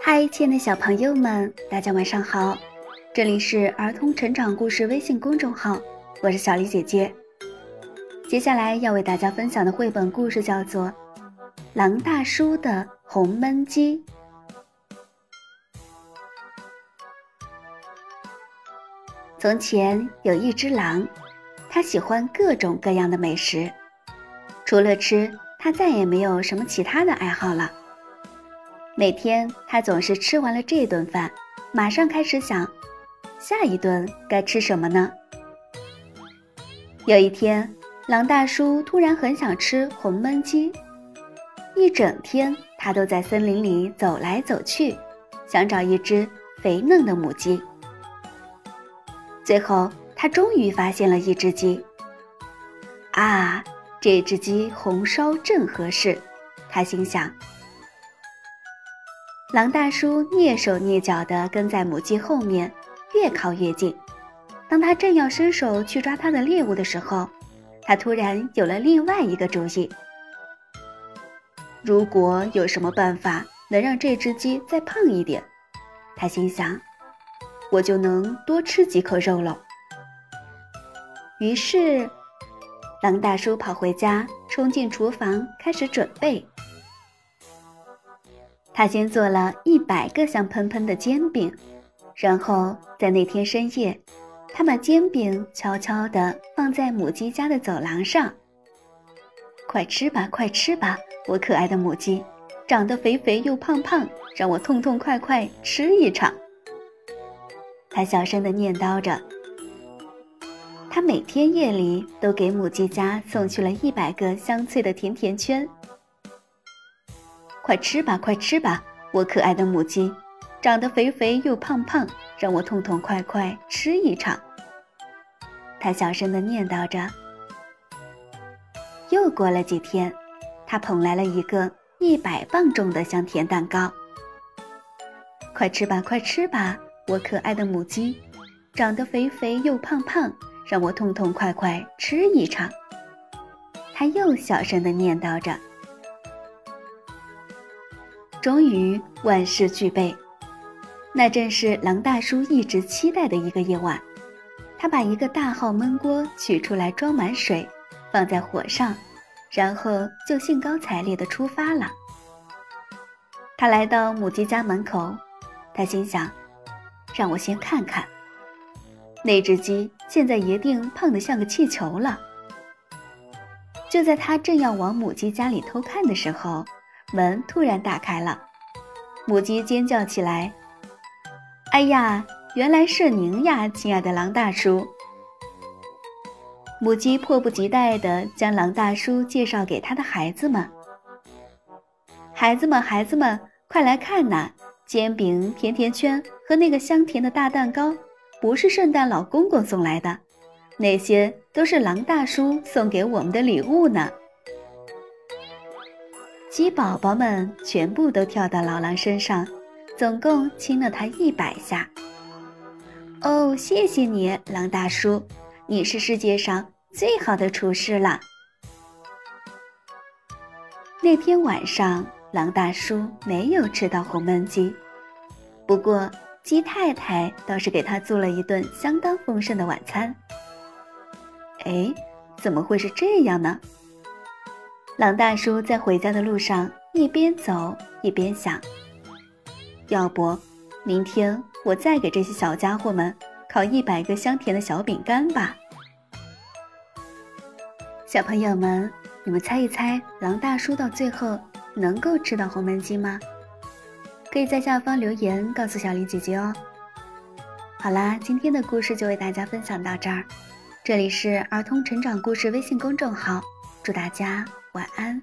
嗨，亲爱的小朋友们，大家晚上好！这里是儿童成长故事微信公众号，我是小黎姐姐。接下来要为大家分享的绘本故事叫做《狼大叔的红焖鸡》。从前有一只狼，它喜欢各种各样的美食，除了吃，他再也没有什么其他的爱好了。每天，他总是吃完了这顿饭，马上开始想，下一顿该吃什么呢？有一天，狼大叔突然很想吃红焖鸡，一整天他都在森林里走来走去，想找一只肥嫩的母鸡。最后，他终于发现了一只鸡。啊，这只鸡红烧正合适，他心想。狼大叔蹑手蹑脚地跟在母鸡后面，越靠越近。当他正要伸手去抓他的猎物的时候，他突然有了另外一个主意。如果有什么办法能让这只鸡再胖一点，他心想，我就能多吃几口肉了。于是，狼大叔跑回家，冲进厨房，开始准备。他先做了一百个香喷喷的煎饼，然后在那天深夜，他把煎饼悄悄地放在母鸡家的走廊上。快吃吧，快吃吧，我可爱的母鸡，长得肥肥又胖胖，让我痛痛快快吃一场。他小声地念叨着。他每天夜里都给母鸡家送去了一百个香脆的甜甜圈。快吃吧，快吃吧，我可爱的母鸡，长得肥肥又胖胖，让我痛痛快快吃一场。他小声地念叨着。又过了几天，他捧来了一个一百磅重的香甜蛋糕。快吃吧，快吃吧，我可爱的母鸡，长得肥肥又胖胖，让我痛痛快快吃一场。他又小声地念叨着。终于万事俱备，那正是狼大叔一直期待的一个夜晚。他把一个大号焖锅取出来，装满水，放在火上，然后就兴高采烈地出发了。他来到母鸡家门口，他心想：“让我先看看，那只鸡现在一定胖得像个气球了。”就在他正要往母鸡家里偷看的时候，门突然打开了，母鸡尖叫起来：“哎呀，原来是您呀，亲爱的狼大叔！”母鸡迫不及待地将狼大叔介绍给他的孩子们：“孩子们，孩子们，快来看呐！煎饼、甜甜圈和那个香甜的大蛋糕，不是圣诞老公公送来的，那些都是狼大叔送给我们的礼物呢。”鸡宝宝们全部都跳到老狼身上，总共亲了他一百下。哦，谢谢你，狼大叔，你是世界上最好的厨师了。那天晚上，狼大叔没有吃到红焖鸡，不过鸡太太倒是给他做了一顿相当丰盛的晚餐。哎，怎么会是这样呢？狼大叔在回家的路上一边走一边想：要不，明天我再给这些小家伙们烤一百个香甜的小饼干吧。小朋友们，你们猜一猜，狼大叔到最后能够吃到红焖鸡吗？可以在下方留言告诉小林姐姐哦。好啦，今天的故事就为大家分享到这儿。这里是儿童成长故事微信公众号，祝大家。晚安。